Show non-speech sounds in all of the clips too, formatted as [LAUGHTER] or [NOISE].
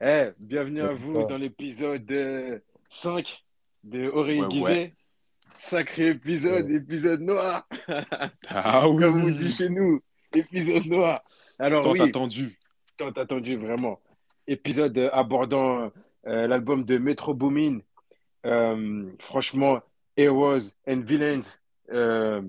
Eh, bienvenue à vous dans l'épisode euh, 5 de Oreille Ouais. Sacré épisode, épisode noir, [LAUGHS] Ah comme on dit oui, chez nous, épisode noir. Alors tant oui, attendu. tant attendu vraiment. Épisode euh, abordant euh, l'album de Metro Boomin. Euh, franchement, Heroes and Villains. Euh,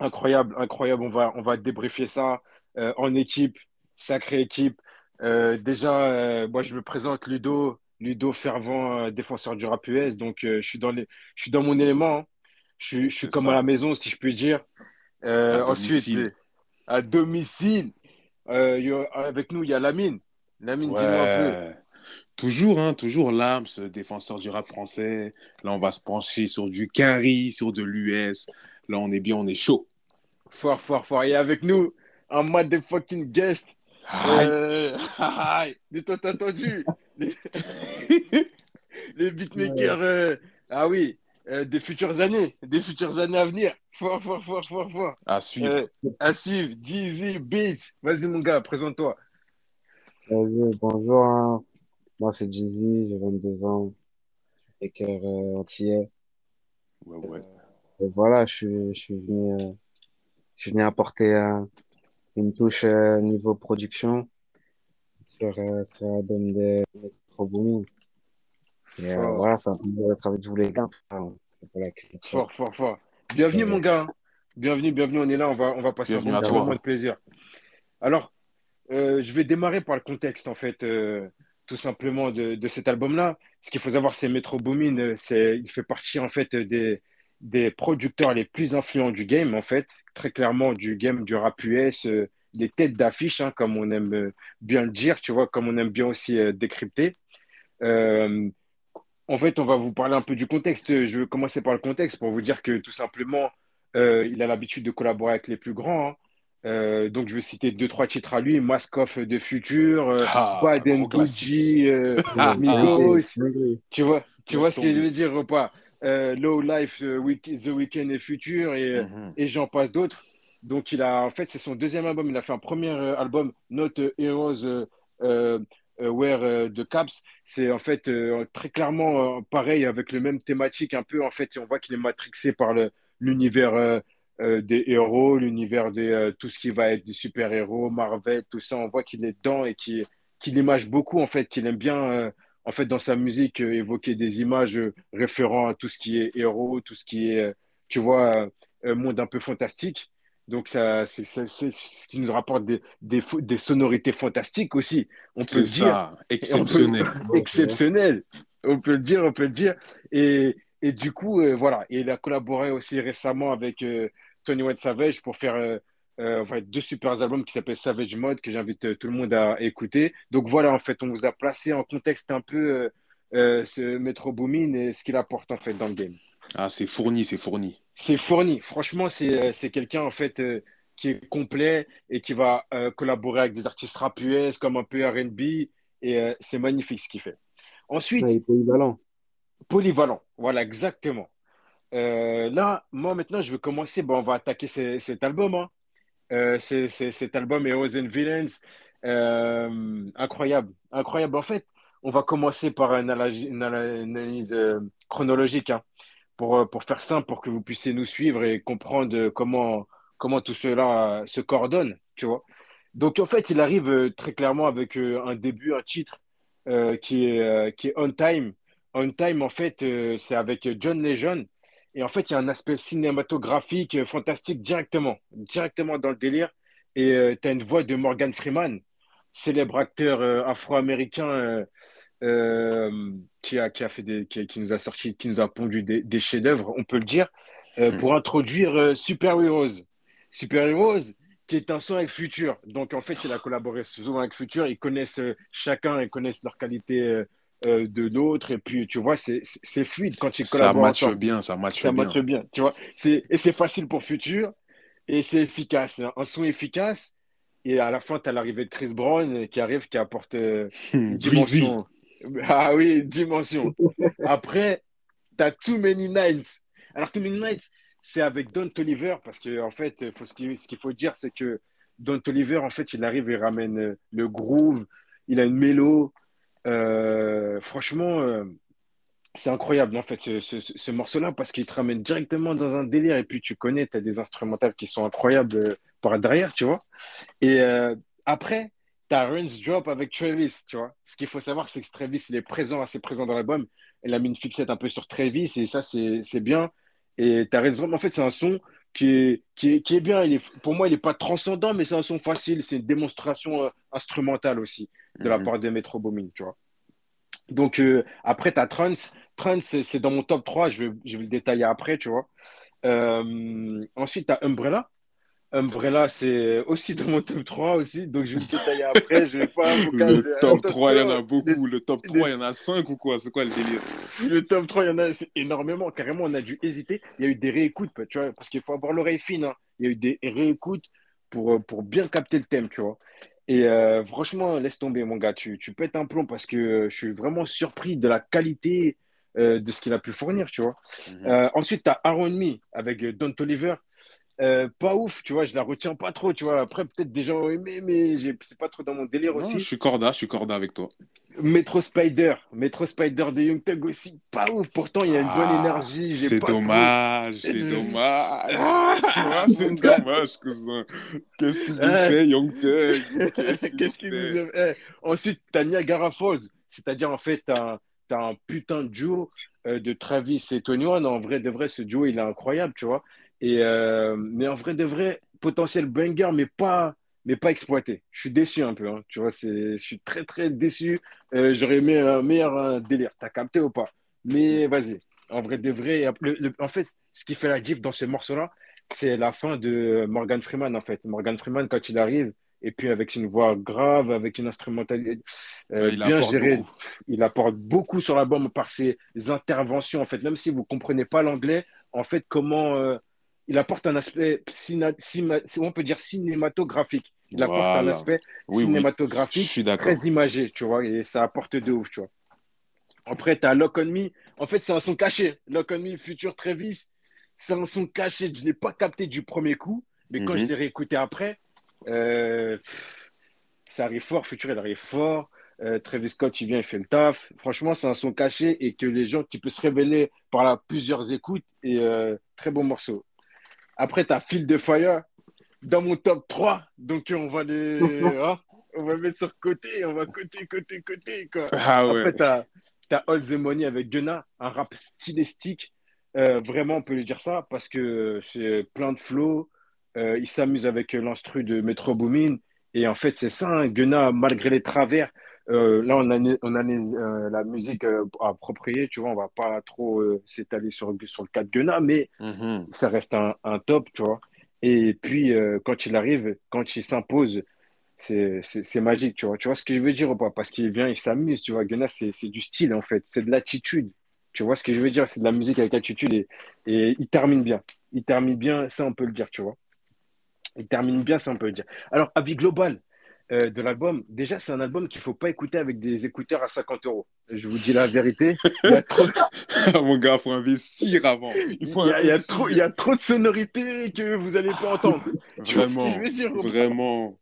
incroyable, incroyable. On va, on va débriefer ça euh, en équipe, sacrée équipe. Euh, déjà, euh, moi je me présente Ludo, Ludo fervent euh, défenseur du rap US. Donc je suis dans les, je suis dans mon élément. hein. Je suis, je suis C'est comme à la maison, si je puis dire. À ensuite, domicile. à domicile, avec nous, il y a Lamine. Lamine, dis-nous un peu. Toujours, hein, toujours l'âme, ce défenseur du rap français. Là, on va se pencher sur du Quinry, sur de l'US. Là, on est bien, on est chaud. Fort, fort, fort. Et avec nous, un motherfucking guest. Aïe. Euh... Mais toi, t'as entendu les, [LAUGHS] les beatmakers. euh, Ah oui, euh, des futures années, des futures années à venir. Fort, fort, fort, fort, fort. À suivre. Euh, à suivre, Jeezy Beats. Vas-y, mon gars, présente-toi. Bonjour, hein. Moi c'est Jeezy, j'ai 22 ans, et cœur euh, antillais. Ouais, ouais. Et voilà, je suis, je suis venu, euh, je suis venu apporter euh, une touche euh, niveau production sur, euh, sur l'album de Metro Boomin. Et euh, voilà, ça va plaisir d'être avec vous les gars. C'est fort, fort, fort. Bienvenue, mon gars. Bienvenue, bienvenue, on est là, on va, on va passer un moment de plaisir. Alors, Euh, je vais démarrer par le contexte, en fait, euh, tout simplement de, de cet album-là. Ce qu'il faut savoir, c'est Metro Boomin, c'est, il fait partie, en fait, des, des producteurs les plus influents du game, en fait, très clairement du game du rap US, euh, têtes d'affiche, hein, comme on aime euh, bien le dire, tu vois, comme on aime bien aussi euh, décrypter. Euh, en fait, on va vous parler un peu du contexte. Je vais commencer par le contexte pour vous dire que tout simplement, il a l'habitude de collaborer avec les plus grands. hein. Donc, je vais citer deux, trois titres à lui. Maskoff de Future, Ah, Bad. Gucci, Ah, Migos. Dinguerie. Tu vois, tu vois ce que je veux dire ou pas? Euh, Low Life, euh, The Weeknd et Future et, Mhm. et j'en passe d'autres. Donc, il a, en fait, c'est son deuxième album. Il a fait un premier euh, album, Not Heroes euh, euh, euh, Wear euh, de Caps. C'est en fait euh, très clairement euh, pareil avec le même thématique un peu. En fait, on voit qu'il est matrixé par le- l'univers euh, euh, des héros, l'univers de euh, tout ce qui va être des super-héros, Marvel, tout ça. On voit qu'il est dedans et qu'il qu'il image beaucoup en fait, qu'il aime bien. En fait, dans sa musique, euh, évoquer des images euh, référant à tout ce qui est héros, tout ce qui est, euh, tu vois, euh, monde un peu fantastique. Donc, ça, c'est ce qui nous rapporte des, des, sonorités fantastiques aussi. On peut le dire. ça, Et on peut- exceptionnel. [LAUGHS] Exceptionnel. On peut le dire, on peut le dire. Et, et du coup, euh, voilà. Et il a collaboré aussi récemment avec euh, Tony White Savage pour faire euh, euh, enfin, deux super albums qui s'appellent Savage Mode, que j'invite euh, tout le monde à écouter. Donc voilà, en fait, on vous a placé en contexte un peu euh, euh, ce Metro Boomin et ce qu'il apporte en fait dans le game. Ah, c'est fourni, c'est fourni. C'est fourni. Franchement, c'est euh, c'est quelqu'un en fait euh, qui est complet et qui va euh, collaborer avec des artistes rap US comme un peu R&B et euh, c'est magnifique ce qu'il fait. Ensuite, Ouais, polyvalent. polyvalent. Voilà, exactement. Euh, là, moi maintenant, je vais commencer. Bon, on va attaquer ce- cet album. hein. Euh, c'est, cet album Heroes and Villains. Euh, incroyable, incroyable. En fait, on va commencer par une analyse, euh, chronologique hein, pour, euh, pour faire simple, pour que vous puissiez nous suivre et comprendre comment, comment tout cela se coordonne, tu vois. Donc, en fait, il arrive très clairement avec un début, un titre qui est, qui On Time. On Time, en fait, c'est avec John Legend. Et en fait, il y a un aspect cinématographique euh, fantastique directement, directement dans le délire. Et tu as une voix de Morgan Freeman, célèbre acteur euh, afro-américain euh, euh, qui a, qui a fait des, qui, qui nous a sorti, qui nous a pondu des, des chefs-d'œuvre, on peut le dire, euh, Mhm. pour introduire euh, Super Heroes. Super Heroes, qui est un son avec Future. Donc, en fait, il a collaboré souvent avec Future. Ils connaissent euh, chacun, ils connaissent leurs qualités euh, de l'autre. Et puis, tu vois, c'est fluide quand ils Ça collaborent matche ensemble. bien, ça matche Ça bien. matche bien, tu vois. C'est, et c'est facile pour Future et c'est efficace. Un son efficace. Et à la fin, tu as l'arrivée de Chris Brown qui arrive, qui apporte euh, une Breezy. dimension. [LAUGHS] Ah oui, dimension. Après, tu as Too Many Nights. Alors, Too Many Nights, c'est avec Don Toliver parce que, en fait, faut, ce qu'il faut dire, c'est que Don Toliver, en fait, il arrive et ramène euh, le groove, il a une mélo, franchement, euh, c'est incroyable en fait ce, ce- ce morceau-là parce qu'il te ramène directement dans un délire et puis tu connais, tu as des instrumentales qui sont incroyables euh, par derrière, tu vois. Et euh, après, tu as Rinse Drop avec Travis, tu vois. Ce qu'il faut savoir, c'est que Travis, il est présent, assez présent dans l'album. Il a mis une fixette un peu sur Travis et ça, c'est bien. Et tu as Drop, en fait, c'est un son qui est, qui est, qui est bien. Il est, pour moi, il n'est pas transcendant, mais c'est un son facile. C'est une démonstration euh, instrumentale aussi de la Mhm. part de Metro Boomin, tu vois. Donc, euh, après, tu as Trance. Trance, c'est dans mon top 3. Je vais, je vais le détailler après, tu vois. Euh, ensuite, tu as Umbrella. Umbrella, c'est aussi dans mon top 3 aussi. Donc, je vais le détailler après. Je vais pas [LAUGHS] Le top 3, il y en a beaucoup. Le top les- 3, il y en a 5 ou quoi? C'est quoi le délire? Le top 3, il y en a énormément. Carrément, on a dû hésiter. Il y a eu des réécoutes, tu vois, parce qu'il faut avoir l'oreille fine. hein. Il y a eu des réécoutes pour, euh, pour bien capter le thème, tu vois. Et euh, franchement, laisse tomber, mon gars. Tu, tu pètes un plomb parce que euh, je suis vraiment surpris de la qualité euh, de ce qu'il a pu fournir, tu vois. Mhm. Euh, ensuite, tu as Aaron Me avec Don Toliver. Euh, pas ouf, tu vois, je la retiens pas trop, tu vois. Après, peut-être des gens ont aimé, mais c'est pas trop dans mon délire Non, aussi. je suis corda, je suis corda avec toi. Metro Spider, Metro Spider de Young Thug aussi, pas ouf. Pourtant, il y a une bonne Ah, énergie. C'est dommage, c'est [LAUGHS] dommage. Ah, Tu vois, c'est dommage que ça. Qu'est-ce qu'il nous Euh. fait, Young Thug? Qu'est-ce qu'il fait nous a... Eh, Ensuite, t'as Niagara Falls, c'est-à-dire en fait, t'as t'as un putain de duo euh, de Travis et Tony One. En vrai, de vrai, ce duo, il est incroyable, tu vois. Et, euh, mais en vrai, de vrai, potentiel banger, mais pas, mais pas exploité. Je suis déçu un peu, hein, tu vois. Je suis très, très déçu. Euh, J'aurais aimé un meilleur euh, délire. T'as capté ou pas? Mais vas-y. En vrai, de vrai, le- le- en fait, ce qui fait la diff dans ce morceau-là, c'est la fin de Morgan Freeman, en fait. Morgan Freeman, quand il arrive, et puis avec une voix grave, avec une instrumentalité euh, bien gérée, beaucoup. il apporte beaucoup sur l'album par ses interventions, en fait. Même si vous ne comprenez pas l'anglais, en fait, comment euh, il apporte un aspect, cina- cima- on peut dire cinématographique. Il apporte un aspect Oui, cinématographique très imagé, tu vois, et ça apporte de ouf, tu vois. Après, tu as Lock on Me. En fait, c'est un son caché. Lock on Me, Future Travis, c'est un son caché. Je ne l'ai pas capté du premier coup, mais quand Mhm. je l'ai réécouté après, euh, pff, ça arrive fort. Future, il arrive fort. Euh, Travis Scott, il vient, il fait le taf. Franchement, c'est un son caché et que les gens qui peuvent se révéler par là, plusieurs écoutes et euh, très bon morceau. Après, tu as Feel the Fire dans mon top 3. Donc, on va les. [LAUGHS] hein, on va mettre sur côté. On va côté, côté, côté. Quoi. Ah ouais. Après, tu as, All the Money avec Gunna, un rap stylistique. Euh, vraiment, on peut lui dire ça parce que c'est plein de flow. Euh, il s'amuse avec l'instru de Metro Boomin. Et en fait, c'est ça, hein, Gunna, malgré les travers. Euh, là, on a, on a les, euh, la musique euh, appropriée, tu vois, on va pas trop s'étaler sur, sur le cas de Gunna, mais Mhm. ça reste un, un top, tu vois. Et puis, quand il arrive, quand il s'impose, c'est magique, tu vois. Tu vois ce que je veux dire ou pas? Parce qu'il vient, il s'amuse, tu vois. Gunna, c'est c'est du style, en fait. C'est de l'attitude. Tu vois ce que je veux dire? C'est de la musique avec attitude et, et il termine bien. Il termine bien, ça, on peut le dire, tu vois. Il termine bien, ça, on peut le dire. Alors, avis global euh, de l'album, déjà, c'est un album qu'il ne faut pas écouter avec des écouteurs à 50 euros. Je vous dis la vérité. Il y a trop, [LAUGHS] Mon gars, faut investir avant. Il il faut y a, il y a investir. trop, il y a trop de sonorités que vous n'allez pas entendre. Tu vois ce que Vraiment, je veux dire ou pas? vraiment.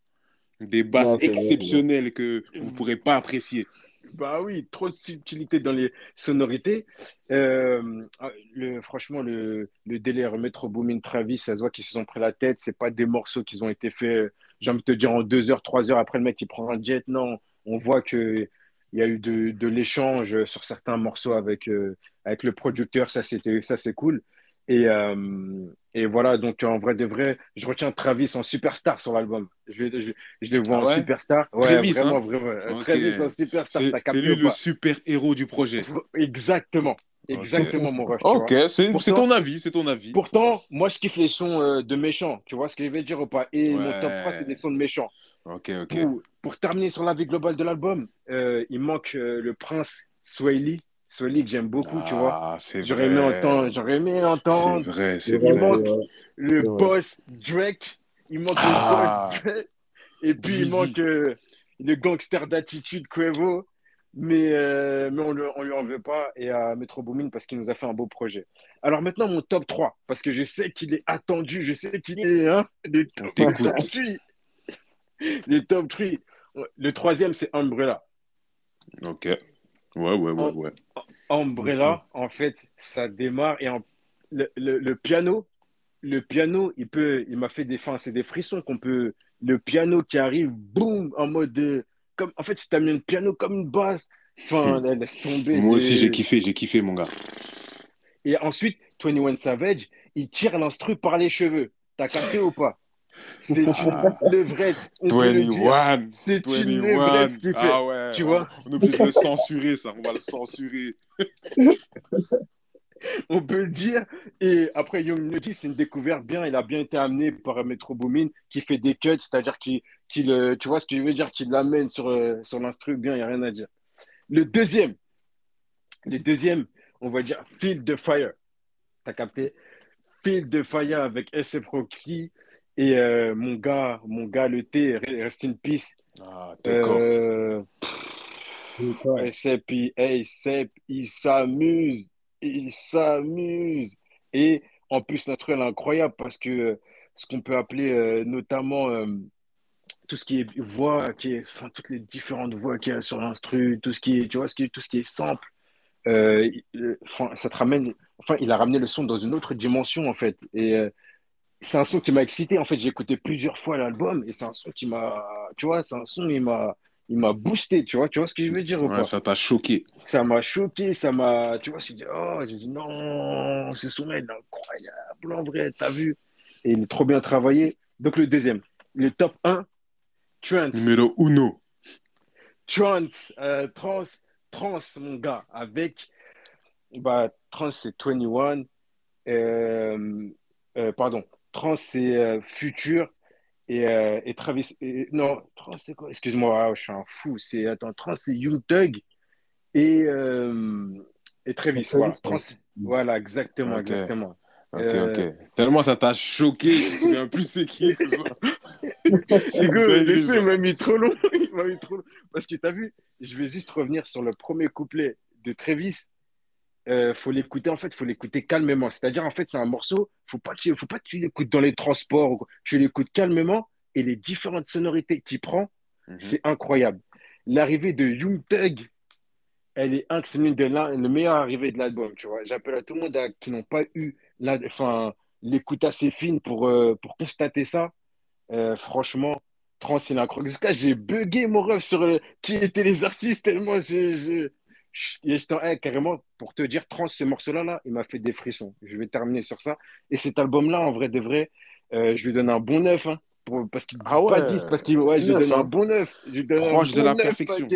Des basses Non, c'est vrai, c'est vrai. exceptionnelles que vous ne pourrez pas apprécier. Bah oui, trop de subtilité dans les sonorités. Euh, le, franchement, le, le délire Metro Boomin Travis, ça se voit qu'ils se sont pris la tête. C'est pas des morceaux qui ont été faits, j'ai envie de te dire, en deux heures, trois heures après le mec qui prend un jet. Non, on voit que il y a eu de, de l'échange sur certains morceaux avec, euh, avec le producteur. Ça, c'était, ça, c'est cool. Et, euh, et voilà, donc en vrai de vrai, je retiens Travis en superstar sur l'album. Je, le- je, je le vois Ah en ouais? superstar. Ouais, Travis, vraiment, hein? vraiment. Ok. Travis en superstar. C'est lui le super héros du projet. Exactement. Exactement, mon vois. Ok, c'est ton avis, c'est ton avis. Pourtant, moi, je kiffe les sons euh, de méchants. Tu vois ce que je veux dire ou pas? Et mon top 3, c'est des sons de méchants. Ok, ok. Pour, pour terminer sur la vie globale de l'album, euh, il manque euh, le prince Swahili. Swahili que j'aime beaucoup, tu vois. Ah, c'est J'aurais aimé vrai. entendre, j'aurais aimé C'est entendre vrai, c'est Il vrai, manque c'est vrai. le C'est vrai. boss Drake. Il manque Ah. le boss Drake. Et puis il manque euh, le gangster d'attitude Quavo. Mais, euh, mais on ne lui en veut pas. Et à Metro Boomin parce qu'il nous a fait un beau projet. Alors maintenant, mon top 3. Parce que je sais qu'il est attendu. Je sais qu'il est. Hein, les On top, top 3. Les top 3. Le troisième, c'est Umbrella. Ok. Ouais, ouais, ouais, ouais. Umbrella, en fait, ça démarre et en- le, le- le piano, le piano, il peut, il m'a fait des, enfin, c'est des frissons qu'on peut, le piano qui arrive, boum, en mode, euh, comme, en fait, si t'as mis le piano comme une basse, enfin, Hmm. laisse tomber. Moi aussi, j'ai- kiffé, j'ai kiffé, mon gars. Et ensuite, 21 Savage, il tire l'instru par les cheveux. T'as capté ou pas? C'est une Ah. levrette, on peut le dire. 21. C'est une 21. levrette ce qu'il fait. Ah ouais. Tu on- vois? On est obligé de le censurer, ça. On va le censurer. [LAUGHS] [LAUGHS] On peut le dire. Et après, Young c'est une découverte bien. Il a bien été amené par Metro Boomin qui fait des cuts, c'est-à-dire qu'il, euh, tu vois ce que je veux dire, qu'il l'amène sur, euh, sur l'instru bien, il n'y a rien à dire. Le deuxième, le deuxième, on va dire Field the Fire. T'as capté? Field the Fire avec SF Rocky et euh, mon gars, mon gars, le T, Rest in Peace. Ah. Euh, il, ASAP, il s'amuse, il s'amuse. Et en plus, l'instru, elle est incroyable parce que euh, ce qu'on peut appeler euh, notamment euh, tout ce qui est voix, qui est, toutes les différentes voix qu'il y a sur l'instru, tout ce qui est, tu vois, tout ce qui est sample, ça te ramène, enfin, il a ramené le son dans une autre dimension, en fait. Et c'est un son qui m'a excité. En fait, j'ai écouté plusieurs fois l'album et c'est un son qui m'a, tu vois, c'est un son, il m'a, il m'a boosté, tu vois, tu vois ce que je veux dire ou Ouais, pas? ça t'a choqué. Ça m'a choqué, ça m'a, tu vois, j'ai dit, oh, j'ai dit, non, ce il est incroyable, en vrai, t'as vu? Et il est trop bien travaillé. Donc, le deuxième, le top 1, Trance. Numéro uno. Trance, euh, trans, trans, mon gars, avec, bah, trans, c'est 21, euh, euh, pardon, trans, c'est euh, Future et, euh, et Travis, et- non, trans, c'est quoi? Excuse-moi, ah, je suis un fou, c'est, attends, trans, c'est Young Thug et, euh, et Travis, Travis, voilà, trans, voilà, exactement, exactement. Ok, Euh, ok. Tellement ça t'a choqué, je me plus c'est qui. [LAUGHS] c'est que une le dinguerie, son, ça. il m'a mis trop long. [LAUGHS] Il m'a mis trop long. Parce que tu as vu, je vais juste revenir sur le premier couplet de Travis. Euh, faut l'écouter, en fait, faut l'écouter calmement. C'est-à-dire, en fait, c'est un morceau, faut pas que faut pas que tu l'écoutes dans les transports. ou quoi. Tu l'écoutes calmement et les différentes sonorités qu'il prend, Mhm. c'est incroyable. L'arrivée de Young Thug, elle est c'est l'une des le meilleur arrivée de l'album, tu vois. J'appelle à tout le monde à- qui n'ont pas eu la, enfin, l'écoute assez fine pour, euh, pour constater ça. Euh, franchement, Trans, il est incroyable. J'ai bugué mon rêve sur euh, qui étaient les artistes tellement je- et j'étais en- eh, carrément pour te dire Trans, ce morceau-là, là, il m'a fait des frissons. Je vais terminer sur ça. Et cet album-là, en vrai de vrai, euh, je lui donne un bon neuf, hein, pour- parce qu'il Ah ouais. pas 10, parce qu'il ouais, je lui donne un hein. bon neuf. Je donne Proche de la neuf, perfection.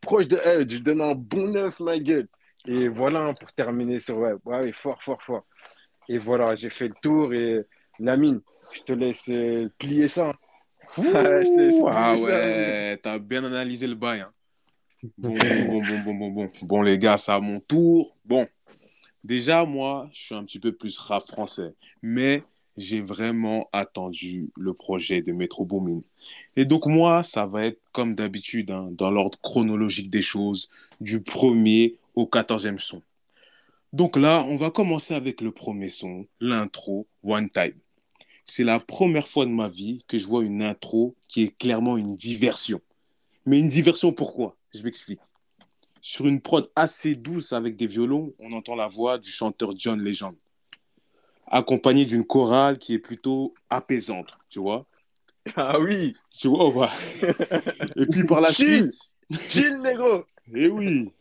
Proche de, eh, je lui donne un bon neuf, ma gueule. Et voilà, hein, pour terminer sur ouais, ouais, fort, fort, fort. Et voilà, j'ai fait le tour et Lamine, je te laisse euh, plier ça. hein. [LAUGHS] Ouh, ah ouais, t'as bien analysé le bail. hein. Bon, bon, bon, bon, bon, bon. Bon, les gars, c'est à mon tour. Bon, déjà, moi, je suis un petit peu plus rap français, mais j'ai vraiment attendu le projet de Metro Boomin. Et donc, moi, ça va être comme d'habitude, hein, dans l'ordre chronologique des choses, du premier au quatorzième son. Donc là, on va commencer avec le premier son, l'intro One Time. C'est la première fois de ma vie que je vois une intro qui est clairement une diversion. Mais une diversion pourquoi? Je m'explique. Sur une prod assez douce avec des violons, on entend la voix du chanteur John Legend, accompagné d'une chorale qui est plutôt apaisante, tu vois Ah oui, Tu vois, ouais. [LAUGHS] Et puis par la Chill. suite, chill, négro. et oui,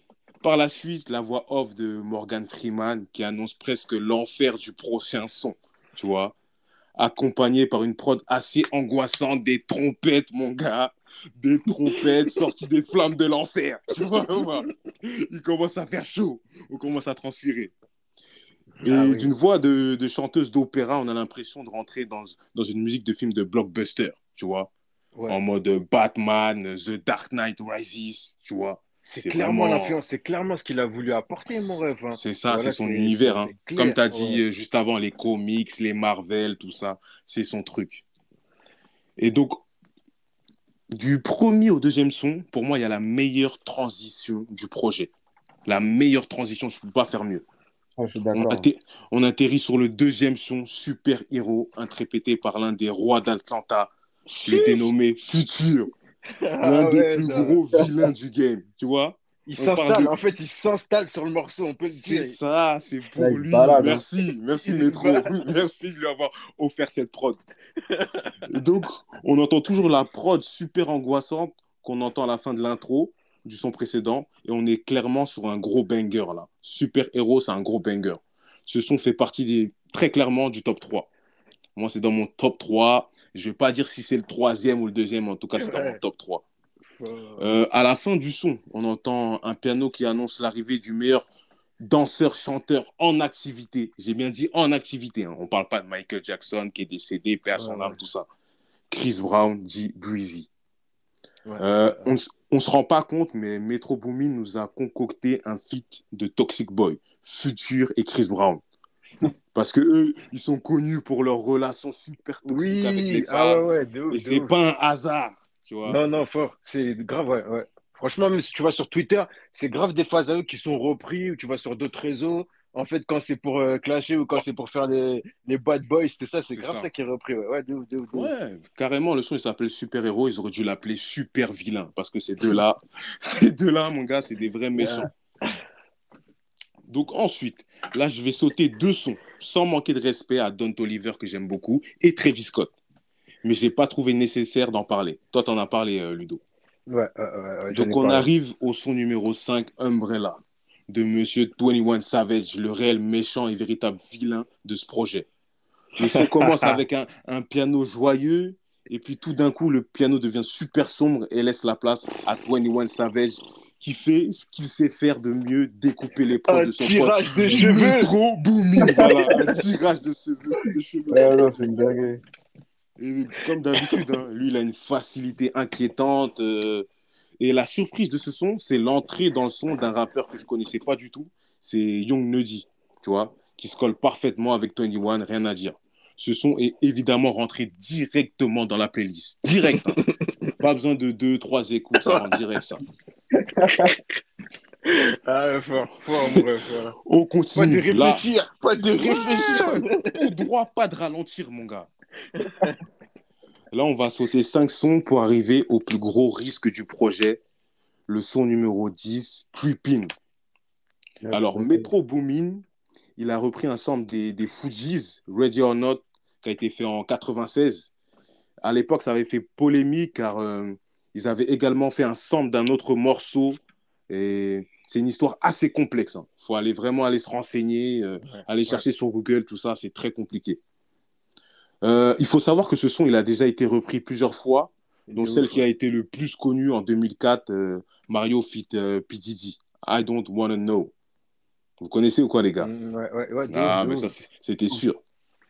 par la suite, la voix off de Morgan Freeman qui annonce presque l'enfer du prochain son, tu vois, accompagné par une prod assez angoissante, des trompettes, mon gars, des trompettes sorties des flammes de l'enfer, [LAUGHS] tu vois, il commence à faire chaud, on commence à transpirer. Et Ah oui. d'une voix de, de chanteuse d'opéra, on a l'impression de rentrer dans, dans une musique de film de blockbuster, tu vois, Ouais. en mode Batman, The Dark Knight Rises, tu vois. C'est clairement vraiment- l'influence, c'est clairement ce qu'il a voulu apporter, mon rêve. hein. C'est ça, Voilà, c'est son univers. hein. Comme tu as dit ouais. euh, juste avant, les comics, les Marvel, tout ça, c'est son truc. Et donc, du premier au deuxième son, pour moi, il y a la meilleure transition du projet. La meilleure transition, je ne peux pas faire mieux. Ah, je suis On, d'accord. atter- on atterrit sur le deuxième son, Super Héros, interprété par l'un des rois d'Atlanta, le dénommé Future, l'un Ah des ouais, plus ça- gros vilains du game, tu vois Il s'installe, de- en fait, il s'installe sur le morceau, on peut le C'est dire. ça, c'est pour lui. balade, hein. Merci, merci Métro. [LAUGHS] Merci de lui avoir offert cette prod. Et donc, on entend toujours la prod super angoissante qu'on entend à la fin de l'intro du son précédent. Et on est clairement sur un gros banger là. Super héros, c'est un gros banger. Ce son fait partie des, très clairement du top 3. Moi, c'est dans mon top 3. Je vais pas dire si c'est le troisième ou le deuxième, en tout cas, c'est dans mon top 3. Euh, à la fin du son, on entend un piano qui annonce l'arrivée du meilleur danseur-chanteur en activité. J'ai bien dit en activité. hein. On parle pas de Michael Jackson qui est décédé, à son âme, tout ça. Chris Brown dit Breezy. Ouais. Euh, on, on se rend pas compte, mais Metro Boomin nous a concocté un feat de Toxic Boy, Future et Chris Brown. Parce que eux, ils sont connus pour leur relation super toxique avec les Oui, femmes. ah ouais, de ouf, et de c'est pas un hasard, tu vois. Non, non, fort. C'est grave, ouais, ouais. Franchement, même si tu vas sur Twitter, c'est grave des phases à eux qui sont repris, ou tu vas sur d'autres réseaux. En fait, quand c'est pour euh, clasher ou quand c'est pour faire les, les bad boys, c'est ça, c'est C'est grave ça. ça. qui est repris. Ouais, ouais de ouf, de ouf, de ouf. Ouais, carrément, le son il s'appelle Super Héros, ils auraient dû l'appeler Super Vilain parce que ces deux-là, [LAUGHS] ces deux-là, mon gars, c'est des vrais [LAUGHS] méchants. Donc ensuite, là, je vais sauter deux sons sans manquer de respect à Don Oliver que j'aime beaucoup et Travis Scott. Mais j'ai pas trouvé nécessaire d'en parler. Toi, t'en as parlé, euh, Ludo. Ouais, Donc on parlé. arrive au son numéro 5, Umbrella, de Monsieur 21 Savage, le réel méchant et véritable vilain de ce projet. Le son [LAUGHS] commence avec un, un piano joyeux, et puis tout d'un coup, le piano devient super sombre et laisse la place à 21 Savage, qui fait ce qu'il sait faire de mieux, découper les Un de son tirage de cheveux. Voilà, un tirage de cheveux. de cheveux. Ouais, non, c'est une dinguerie. Et comme d'habitude, hein, lui, il a une facilité inquiétante. euh, et la surprise de ce son, c'est l'entrée dans le son d'un rappeur que je connaissais pas du tout. C'est Young Nuddy, tu vois, qui se colle parfaitement avec 21, rien à dire. Ce son est évidemment rentré directement dans la playlist. Direct. hein. pas besoin de deux, trois écoutes, ça rentre direct, ça. Ah, ouais, fort, fort, mon ref, fort. On Pas de continue. Là, réfléchir, pas de réfléchir. tout droit, pas de ralentir, mon gars. Là, on va sauter cinq sons pour arriver au plus gros risque du projet, le son numéro 10, Creeping. Alors, Metro Boomin, il a repris un sample des, des Fujis, Ready or Not, qui a été fait en 96. À l'époque, ça avait fait polémique car euh, ils avaient également fait un sample d'un autre morceau. Et c'est une histoire assez complexe. Il faut aller vraiment aller se renseigner, euh, aller chercher sur Google, tout ça, c'est très compliqué. Euh, il faut savoir que ce son, il a déjà été repris plusieurs fois, dont celle ouf, qui a été le plus connue en 2004, euh, Mario fit P. Diddy, I Don't Wanna Know. Vous connaissez ou quoi, les gars? Mm, Ouais, ouais, ouais, de Ah, mais ça, c'était sûr.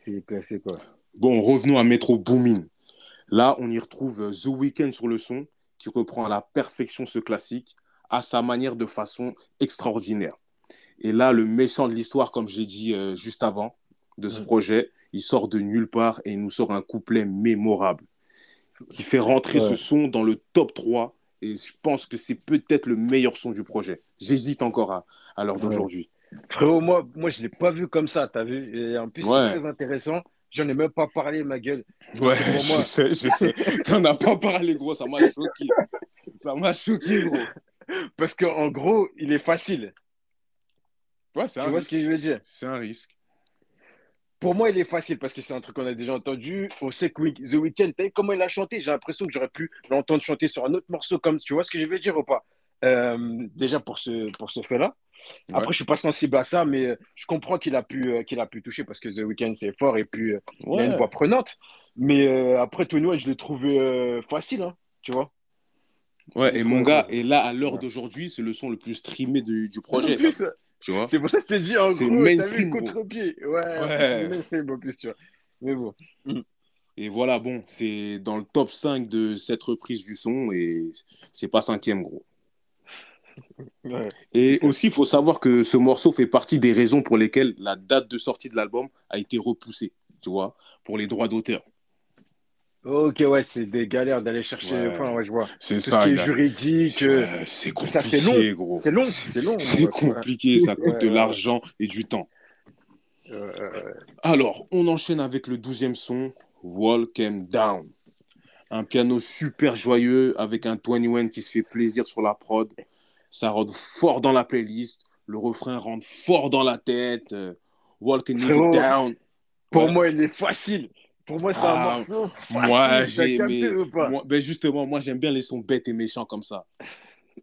C'est classé, quoi. Bon, revenons à Metro Boomin. Là, on y retrouve euh, The Weeknd sur le son, qui reprend à la perfection ce classique, à sa manière de façon extraordinaire. Et là, le méchant de l'histoire, comme je l'ai dit euh, juste avant, de ce Mm. projet, il sort de nulle part et il nous sort un couplet mémorable, qui fait rentrer Ouais. ce son dans le top 3. Et je pense que c'est peut-être le meilleur son du projet. J'hésite encore à, à l'heure Ouais. d'aujourd'hui. Frérot, moi, moi je ne l'ai pas vu comme ça, t'as vu? Et en plus, Ouais. c'est très intéressant. J'en ai même pas parlé, ma gueule. Ouais, je sais, je sais. [LAUGHS] T'en as pas parlé, gros, ça m'a choqué. Ça m'a choqué, gros. Parce qu'en gros, il est facile. Ouais, c'est Tu un vois risque. ce que je veux dire? C'est un risque. Pour moi, il est facile parce que c'est un truc qu'on a déjà entendu. On sait que The Weeknd, t'as vu comment il a chanté? J'ai l'impression que j'aurais pu l'entendre chanter sur un autre morceau comme tu vois ce que je veux dire ou pas? Euh, déjà pour ce, pour ce fait-là. Ouais. Après, je suis pas sensible à ça, mais euh, je comprends qu'il a pu, euh, qu'il a pu toucher parce que The Weeknd, c'est fort et puis euh, il a une Ouais. voix prenante. Mais euh, après, Tony One, je l'ai trouvé euh, facile, hein, tu vois. Ouais, et mon ouais, gars, ouais. et là, à l'heure Ouais. d'aujourd'hui, c'est le son le plus streamé du, du projet. plus, là, tu vois c'est pour ça que je t'ai dit, en gros, contre-pied. Ouais, Ouais. c'est plus, tu vois. Mais bon. Et voilà, bon, c'est dans le top 5 de cette reprise du son et c'est pas cinquième, gros. Ouais. Et aussi, il faut savoir que ce morceau fait partie des raisons pour lesquelles la date de sortie de l'album a été repoussée, tu vois, pour les droits d'auteur. Ok, ouais, c'est des galères d'aller chercher. Ouais. Enfin, ouais, je vois. C'est ce ça, qui est il a- juridique. euh, c'est ça, compliqué, c'est gros. C'est long, c'est long. C'est compliqué, ça coûte Ouais, de ouais. l'argent et du temps. Alors, on enchaîne avec le douzième son, Walk 'em Down. Un piano super joyeux avec un 21 qui se fait plaisir sur la prod. Ça rentre fort dans la playlist. Le refrain rentre fort dans la tête. euh, Walking Frérot, It Down. Pour Ouais. moi, il est facile. Pour moi, c'est un Ah, morceau facile. Moi, T'as j'ai capté ou pas? Moi- ben justement, moi, j'aime bien les sons bêtes et méchants comme ça.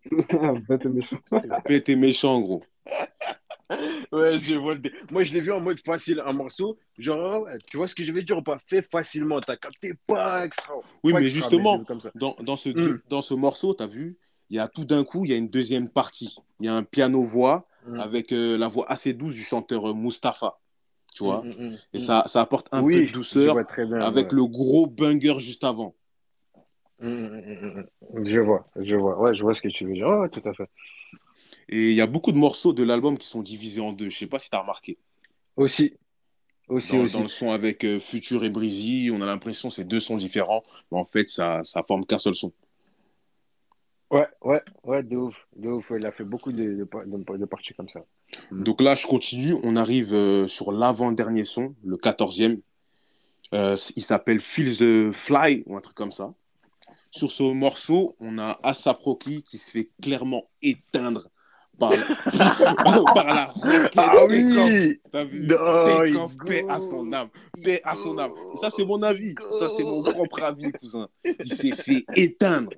[LAUGHS] Bête et méchant. [LAUGHS] Bêtes et méchants, gros. [LAUGHS] Ouais, je vois le Moi, je l'ai vu en mode facile, un morceau. Genre, ouais, tu vois ce que je veux dire ou pas? Fait facilement. T'as capté pas extra. Oui, Pas mais extra, justement, comme ça. dans, dans, ce, Mm. dans ce morceau, tu as vu, il y a tout d'un coup, il y a une deuxième partie. Il y a un piano-voix Mm. avec euh, la voix assez douce du chanteur euh, Mustapha. Tu vois? Mm, mm, Et ça, ça apporte un oui, peu de douceur vois très bien. avec ouais. le gros banger juste avant. Je vois, je vois. Ouais, je vois ce que tu veux dire. Ouais, tout à fait. Et il y a beaucoup de morceaux de l'album qui sont divisés en deux. Je sais pas si tu as remarqué. Aussi. Aussi, Dans, aussi. dans le son avec euh, Future et Breezy, on a l'impression que c'est deux sons différents, mais en fait, ça, ça forme qu'un seul son. Ouais, ouais, ouais, de ouf. De ouf. Il a fait beaucoup de, de, de- parties comme ça. Mm. Donc là, je continue. On arrive euh, sur l'avant-dernier son, le 14e. Euh, il s'appelle Feel the Fly ou un truc comme ça. Sur ce morceau, on a Asap Rocky qui se fait clairement éteindre par, [LAUGHS] par la roquette Ah oui T'as vu? Off, paix à son âme. Paix à son âme. Et ça, c'est mon avis. Ça, c'est mon propre avis, cousin. [LAUGHS] Il s'est fait éteindre.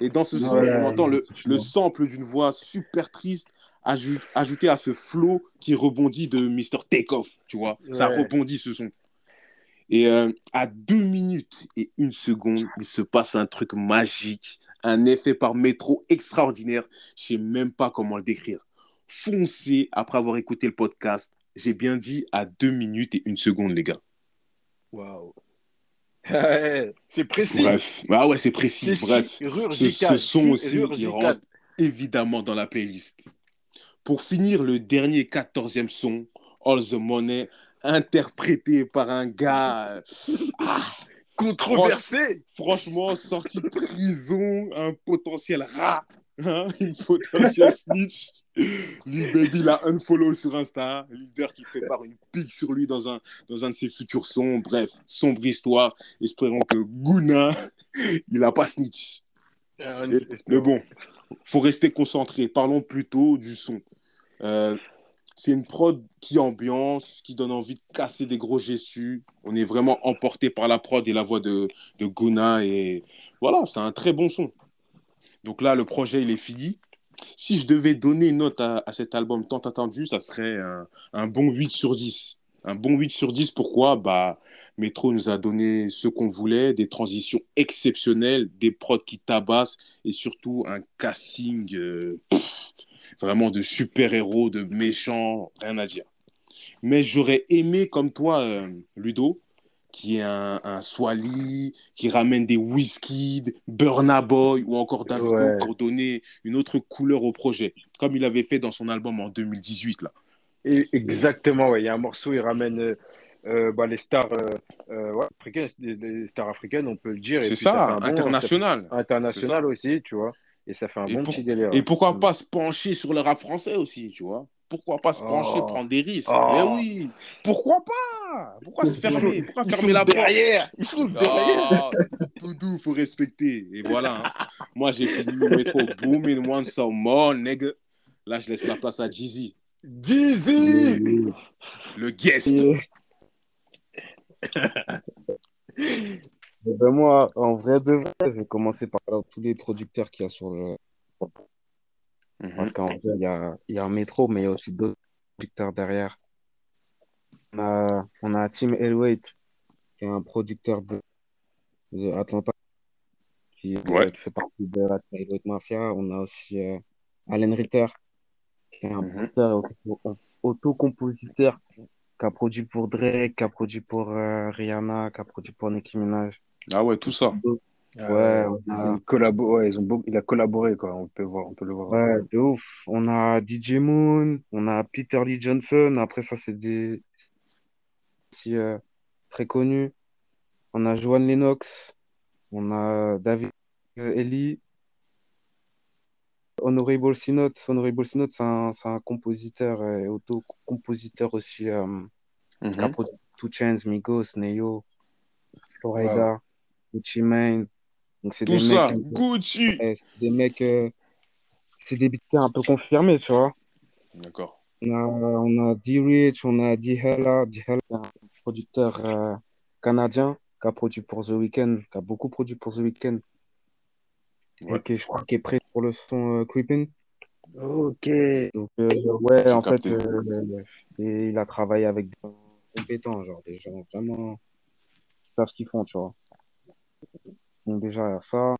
Et dans ce son, Ouais, on entend le, sample d'une voix super triste aju- ajouté à ce flow qui rebondit de Mr. Takeoff, tu vois. Ça rebondit ce son. Et euh, à deux minutes et une seconde, il se passe un truc magique, un effet par métro extraordinaire. Je sais même pas comment le décrire. Foncez après avoir écouté le podcast. J'ai bien dit à deux minutes et une seconde, les gars. Waouh. C'est précis. Bref, ah ouais, c'est précis. Bref, ce, son aussi, il rentre évidemment dans la playlist. Pour finir, le dernier quatorzième son, All the Money, interprété par un gars, [LAUGHS] ah, Controversé. franchement, sorti de prison, un potentiel rat, hein, une potentiel snitch. Lil Baby l'a unfollow sur Insta, leader qui prépare une pique sur lui dans un, dans un de ses futurs sons. Bref, sombre histoire. Espérons que Guna, [LAUGHS] il a pas snitch. Ah, Mais, mais bon, faut rester concentré. Parlons plutôt du son. Euh, c'est une prod qui ambiance, qui donne envie de casser des gros gestus. On est vraiment emporté par la prod et la voix de, de Guna. Et voilà, c'est un très bon son. Donc là, le projet, il est fini. Si je devais donner une note à, cet album tant attendu, ça serait un, bon 8 sur 10. Un bon 8 sur 10, pourquoi? Bah, Metro nous a donné ce qu'on voulait, des transitions exceptionnelles, des prods qui tabassent et surtout un casting euh, vraiment de super-héros, de méchants, rien à dire. Mais j'aurais aimé, comme toi, euh, Ludo, qui est un, un Swally, qui ramène des Wizkid, Burna Boy ou encore Davido Ouais. pour donner une autre couleur au projet, comme il avait fait dans son album en 2018. Là. Et- exactement, ouais. Il y a un morceau, il ramène euh, euh, bah, les stars euh, ouais, africaines, les, stars africaines, on peut le dire. C'est ça bon- international. ça fait- international aussi, tu vois. Et ça fait un Et bon pour- petit délire. Et pourquoi Mm. pas se pencher sur le rap français aussi, tu vois Pourquoi pas se pencher, Oh. prendre des risques? Oh. Mais oui Pourquoi pas? Pourquoi se fermer? sont- Pourquoi Ils fermer la porte? derrière. Ils sont derrière. Ah, [LAUGHS] tout doux, faut respecter. Et voilà. hein. Moi, j'ai fini métro booming one some more, nigga. Là, je laisse la place à Jeezy, Dizzy. le guest. Et [LAUGHS] ben moi, en vrai de vrai, je vais commencer par tous les producteurs qu'il y a sur le. Mhm. Parce qu'en vrai, il y a, y a un métro, mais il y a aussi d'autres producteurs derrière. On a, on a Tim Elwait, qui est un producteur de, de Atlanta, qui, euh, Ouais. qui fait partie de la Elwait Mafia. On a aussi euh, Allen Ritter, qui est un Mhm. producteur auto-compositeur, qui a produit pour Drake, qui a produit pour euh, Rihanna, qui a produit pour Nicki Minaj. Ah ouais, tout ça. Ouais, on ils a- ont collabo- ouais, ils ont beau- il a collaboré, quoi. On peut voir, on peut le voir. Ouais, de ouf. On a DJ Moon, on a Peter Lee Johnson. Après, ça, c'est des aussi euh, très connus. On a Joan Lennox, on a David euh, Ellie, Honorable Sinot. Honorable Sinot, c'est un, c'est un compositeur euh, et auto-compositeur aussi euh, qui a Mhm. produit Two Chainz, Migos, Neo, Florida, Gucci Mane. Donc, c'est Tout des ça, mecs. Gucci. Ouais, c'est des mecs, euh, c'est des beats un peu confirmés, tu vois. D'accord. On a, on a D-Rich, on a D-Hella. D-Hella, un producteur euh, canadien qui a produit pour The Weeknd, qui a beaucoup produit pour The Weeknd. Ouais. Et qui, je crois qu'il est prêt pour le son euh, Creeping. Ok. Donc, euh, ouais, J'ai en fait, capté. euh, il a travaillé avec des gens compétents, genre des gens vraiment qui savent ce qu'ils font, tu vois. Donc, déjà, il y a ça.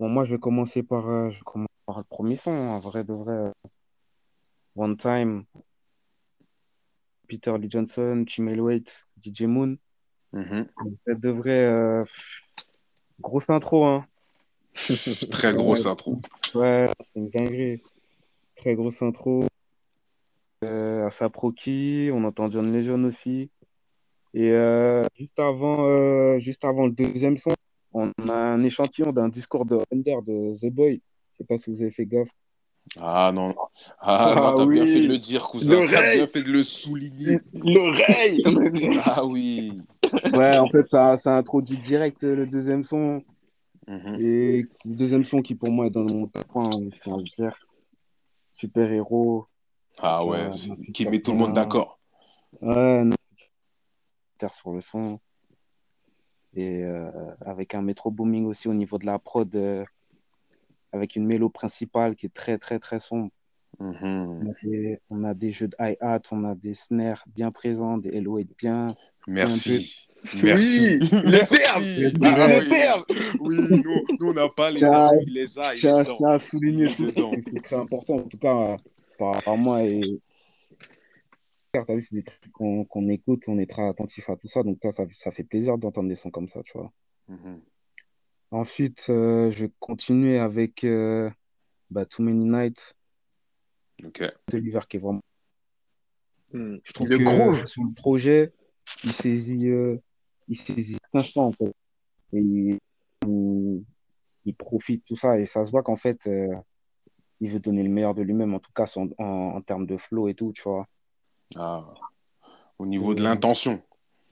Bon, moi, je vais commencer par, euh, je vais commencer par le premier son, en vrai de vrai. euh, One Time, Peter Lee Johnson, Wait, DJ Moon. En vrai de vrai, euh, grosse intro, hein. [LAUGHS] Très grosse intro. Ouais, c'est une dinguerie. Très grosse intro. Euh, Asap Rocky, on entend John Legend aussi. Et euh, juste avant, euh, juste avant le deuxième son, on a un échantillon d'un discours de Under de The Boy. Je sais pas si vous avez fait gaffe. Ah non. Ah, Ah t'as bien oui. fait de le dire, cousin. T'as bien fait de le souligner. L'oreille. [LAUGHS] Ah oui. Ouais, en fait, ça, ça introduit direct euh, le deuxième son. Mhm. Et c'est le deuxième son qui, pour moi, est dans mon top 1, je tiens à le dire. Super héros. Ah Euh, ouais, c'est- un qui met tout le monde d'accord. Ouais, non. Terre sur le son. Et euh, avec un métro booming aussi au niveau de la prod, euh, avec une mélo principale qui est très, très, très sombre. Mhm. On a des, on a des jeux de hi-hat, on a des snares bien présents, des LO bien. Merci. Merci. Oui, le terme. Merci. [LAUGHS] Ah, Ah le oui. nous, nous, on n'a pas les termes, il les a, tout c'est très important, en tout cas, par rapport à moi. Et t'as vu, c'est des trucs qu'on qu'on écoute, on est très attentif à tout ça, donc toi, ça, ça fait plaisir d'entendre des sons comme ça, tu vois. Mhm. Ensuite, euh, je vais continuer avec euh, bah, Too Many Nights Ok. de l'hiver qui est vraiment. Hmm. Je trouve Le que gros. sur le projet, il saisit, euh, il saisit l'instant en fait. Et il, il- il profite tout ça et ça se voit qu'en fait, euh, il veut donner le meilleur de lui-même, en tout cas son- en, en termes de flow et tout, tu vois. Ah. Au niveau de l'intention.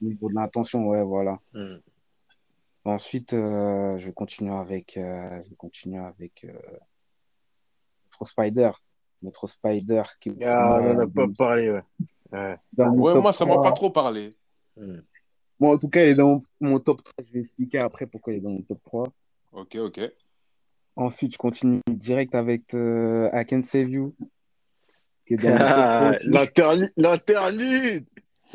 Au niveau de l'intention, ouais, voilà. Hmm. Ensuite, euh, je vais continuer avec, euh, je vais continuer avec euh, Metro Spider. Metro Spider qui est Ah, on en a euh, pas parlé, ouais. Ouais. Ouais, moi, ça m'a 3. pas trop parlé. Hmm. Bon, en tout cas, il est dans mon, mon top 3. Je vais expliquer après pourquoi il est dans mon top 3. Ok, ok. Ensuite, je continue direct avec euh, I Can Save You, qui est dans mon top 3 Ah, aussi. l'interlude.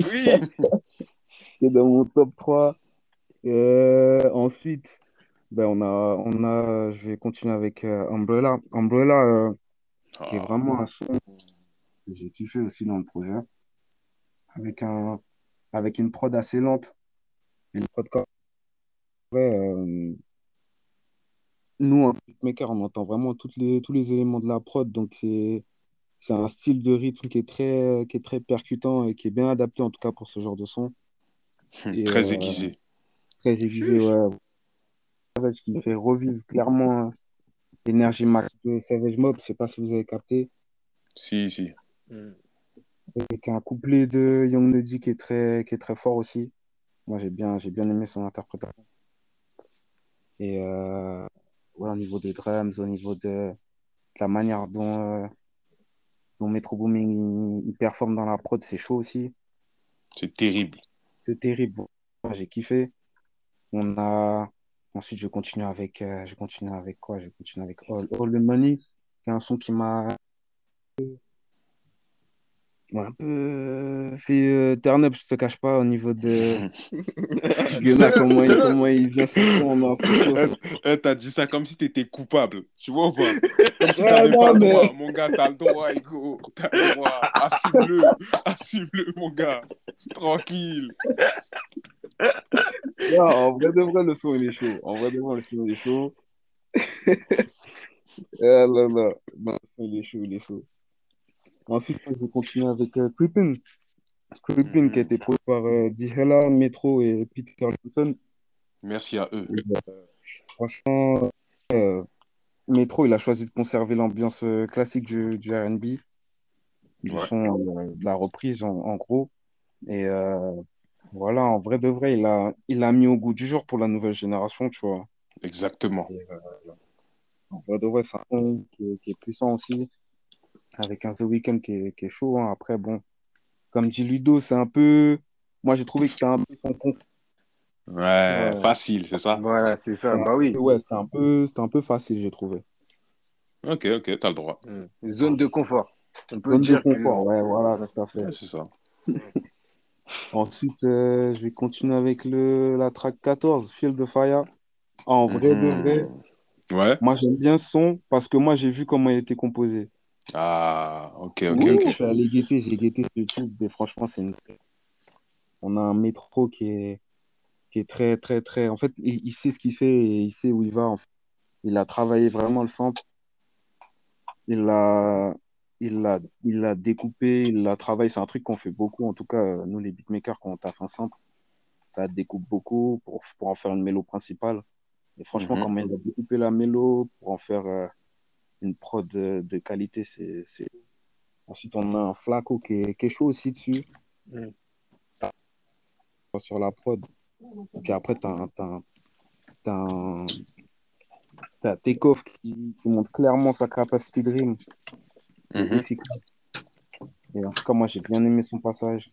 Oui. [LAUGHS] Qui est dans mon top 3. Euh, ensuite, ben, on a, on a, je vais continuer avec euh, Umbrella. Umbrella, euh, qui est Ah. vraiment un son que j'ai kiffé aussi dans le projet. Avec un, avec une prod assez lente. Une prod comme ouais, euh, nous, en beatmaker, on entend vraiment toutes les, tous les éléments de la prod. Donc, c'est, c'est un style de rythme qui est très, qui est très percutant et qui est bien adapté, en tout cas, pour ce genre de son. Et, Très euh, aiguisé. Très aiguisé, ouais. Ce qui fait revivre clairement l'énergie max de Savage Mob. Je sais pas si vous avez capté. Si, si. Hmm. Avec un couplet de Young Nuddy qui est très, qui est très fort aussi. Moi, j'ai bien, j'ai bien aimé son interprétation. Et euh, voilà, au niveau des drums, au niveau de, de la manière dont, euh, dont Metro Booming il, il performe dans la prod, c'est chaud aussi. C'est terrible. C'est terrible. J'ai kiffé. On a... Ensuite, je continue avec, euh, je continue avec quoi? Je continue avec All, All the Money, qui est un son qui m'a m'a un peu euh, fait euh, turn up, je te cache pas, au niveau de comment, [LAUGHS] il- comment il vient sur en [LAUGHS] instruction. Eh, T'as dit ça comme si t'étais coupable. Tu vois ou pas? Comme si t'avais pas le droit. Mon gars, t'as le droit, Ego. T'as le droit. Assume-le. [LAUGHS] Assume-le, mon gars. Tranquille. Non, en vrai de vrai, le son, il est chaud. En vrai de vrai, le son, il est chaud. Ah là là. Non, le son, il est chaud, il est chaud. Ensuite, je vais continuer avec euh, Creepin'. Creepin', qui a été produit par euh, D-Hella, Metro et Peter Johnson. Merci à eux. Franchement, euh, Metro, il a choisi de conserver l'ambiance euh, classique du, du R&B, du Ouais. son, euh, de la reprise, en, en gros. Et euh, voilà, en vrai de vrai, il a, il a mis au goût du jour pour la nouvelle génération, tu vois. Exactement. En vrai de vrai, c'est un son qui est puissant aussi, avec un The Weeknd qui est, qui est chaud. hein. Après, bon, comme dit Ludo, c'est un peu. Moi, j'ai trouvé que c'était un peu son con. Ouais, Ouais. facile, c'est ça? Voilà, c'est ça. Bah oui. Ouais, c'était un peu, c'était un peu facile, j'ai trouvé. Ok, ok, t'as le droit. Mm. Zone de confort. On peut Zone de que- confort, ouais, voilà, tout à fait. Ouais, c'est ça. [LAUGHS] Ensuite, euh, je vais continuer avec le, la track 14, Field of Fire. En vrai de vrai, Mhm. Ouais. moi j'aime bien ce son parce que moi j'ai vu comment il était composé. Ah, ok, ok, Donc, ok. je suis allé guetter, j'ai guetté sur YouTube et franchement, c'est une... On a un métro qui est, qui est très, très, très. En fait, il, il sait ce qu'il fait et il sait où il va. en fait. Il a travaillé vraiment le sample. Il l'a, il l'a, il découpé, il l'a travaillé. C'est un truc qu'on fait beaucoup. En tout cas, euh, nous, les beatmakers, quand on taffe un sample, ça découpe beaucoup pour, pour en faire une mélo principale. Et franchement, Mhm. quand il a découpé la mélo pour en faire euh, une prod de, de qualité, c'est. Ensuite, on a un Flaco qui est, qui est chaud aussi dessus. Mm. Sur la prod. Et puis après, t'as un, t'as un, t'as un- t'as Takeoff qui, qui montre clairement sa capacité de rime. C'est Mhm. efficace. Et en tout cas, moi, j'ai bien aimé son passage.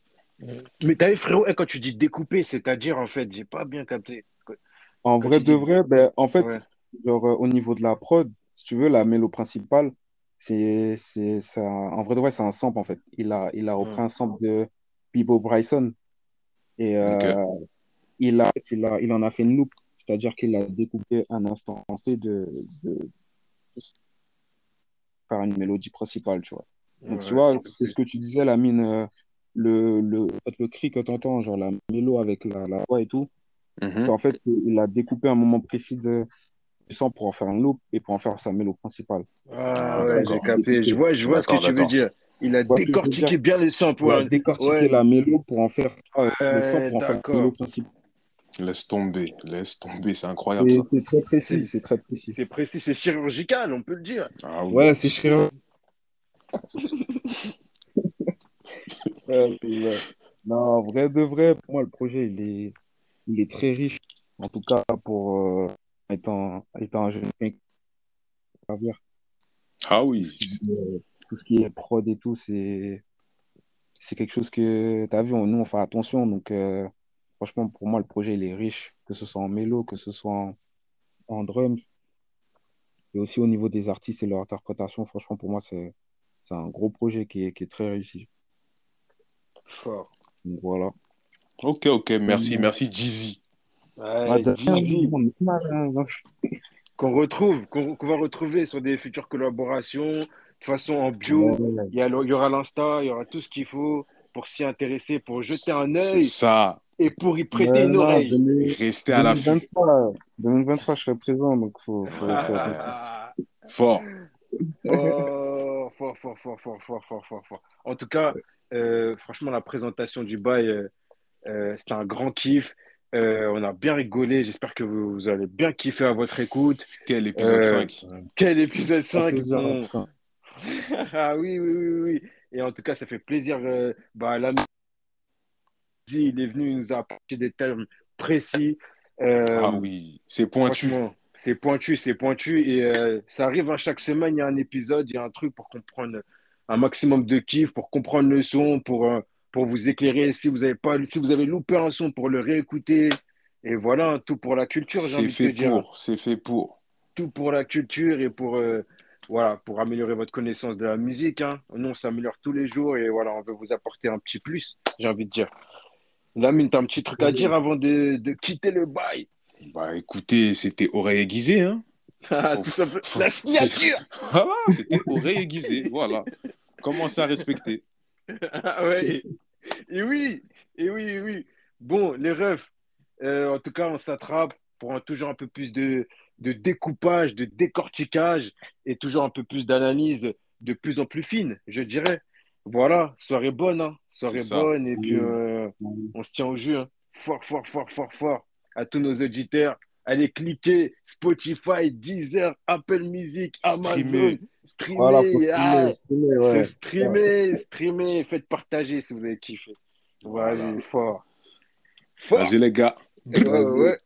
Mais t'as vu, frérot, eh, quand tu dis découper, c'est-à-dire, en fait, j'ai pas bien capté. En Quand vrai tu de dis- vrai, ben, en fait, Ouais. genre, euh, au niveau de la prod, si tu veux, la mélo principale, c'est, c'est, ça, en vrai de vrai, c'est un sample, en fait. Il a, il a repris Mm. un sample de Bibo Bryson et euh, il a, il a, il en a fait une loupe, c'est-à-dire qu'il a découpé un instant de, de, de faire une mélodie principale, tu vois. Donc, tu Ouais, vois, j'ai c'est ce que tu disais, la mine, euh, le, le, le cri que tu entends, genre la mélo avec la, la voix et tout, Mhm. c'est en fait, il a découpé un moment précis de, son pour en faire une loupe et pour en faire sa mélo principale. Ah Ah, ouais, j'ai capté. Je vois, je vois ce que tu veux dire. Il a décortiqué bien les samples. Il a Ouais, décortiqué ouais, la mélo pour en faire euh, le son ouais, pour en faire la mélo principale. Laisse tomber, laisse tomber, c'est incroyable C'est très précis, C'est très précis. c'est précis, c'est chirurgical, on peut le dire. Ah oui. Ouais, c'est chiant. [LAUGHS] Ouais, c'est vrai. Non, en vrai de vrai, pour moi, le projet, il est, il est très riche. En tout cas, pour euh, étant, étant un jeune dire, Ah oui. tout ce qui est prod et tout, c'est, c'est quelque chose que, t'as vu, on- nous, on fait attention. Donc, euh, franchement, pour moi, le projet, il est riche, que ce soit en mélo, que ce soit en, en drums. Et aussi au niveau des artistes et leur interprétation, franchement, pour moi, c'est, c'est un gros projet qui est, qui est très réussi. Fort. Donc, voilà. Ok, ok, merci, Mm. merci Jeezy. Ouais, hein. qu'on retrouve, qu'on va retrouver sur des futures collaborations. De toute façon, en bio, Ouais. il y, a il y aura l'Insta, il y aura tout ce qu'il faut pour s'y intéresser, pour jeter un œil ça. et pour y prêter Ouais, une non, oreille. 2000 Restez à l'affût. 2023, 2023, je serai présent, donc faut, faut rester attentif. Ah, Fort. oh, fort, fort, fort, fort, fort, fort, fort, fort. En tout cas, euh, franchement, la présentation du bail, euh, euh, c'était un grand kiff. Euh, on a bien rigolé. J'espère que vous, vous allez bien kiffer à votre écoute. Quel épisode Euh, 5. Quel épisode Ça fait 5 plaisir, on- en tout cas. [LAUGHS] Ah oui, oui, oui, oui. Et en tout cas, ça fait plaisir. Euh, bah, l'ami, il est venu, il nous a apporté des termes précis. Euh, Ah oui, c'est pointu. C'est pointu, c'est pointu. Et euh, ça arrive, hein, chaque semaine, il y a un épisode, il y a un truc pour comprendre un maximum de kiff, pour comprendre le son, pour, euh, pour vous éclairer. Si vous avez pas, si vous avez loupé un son, pour le réécouter. Et voilà, tout pour la culture, j'ai envie de te fait dire. pour, c'est fait pour. Tout pour la culture et pour, euh, voilà, pour améliorer votre connaissance de la musique. Hein. Nous, on s'améliore tous les jours et voilà, on veut vous apporter un petit plus, j'ai envie de dire. Lamine, t'as un petit truc à dire avant de, de quitter le bail? Bah écoutez, c'était oreille aiguisée, hein. [LAUGHS] Ah, tout. La [LAUGHS] signature Voilà, [LAUGHS] c'était oreille aiguisée, voilà. Commencez à respecter. Ah ouais. Et oui, et oui, et oui. Bon, les refs, euh, en tout cas, on s'attrape pour un- toujours un peu plus de, de découpage, de décortiquage et toujours un peu plus d'analyse de plus en plus fine, je dirais. Voilà, soirée bonne, hein. Soirée bonne, et puis euh, on se tient au jeu. hein. Fort, fort, fort, fort, fort. À tous nos auditeurs, allez cliquer Spotify, Deezer, Apple Music, Amazon, Streamer. Streamer. Voilà, faut ah, streamer, streamer, ouais. streamer, streamer, faites partager si vous avez kiffé. Voilà, fort. Fort. Vas-y les gars. Ouais, ouais, ouais.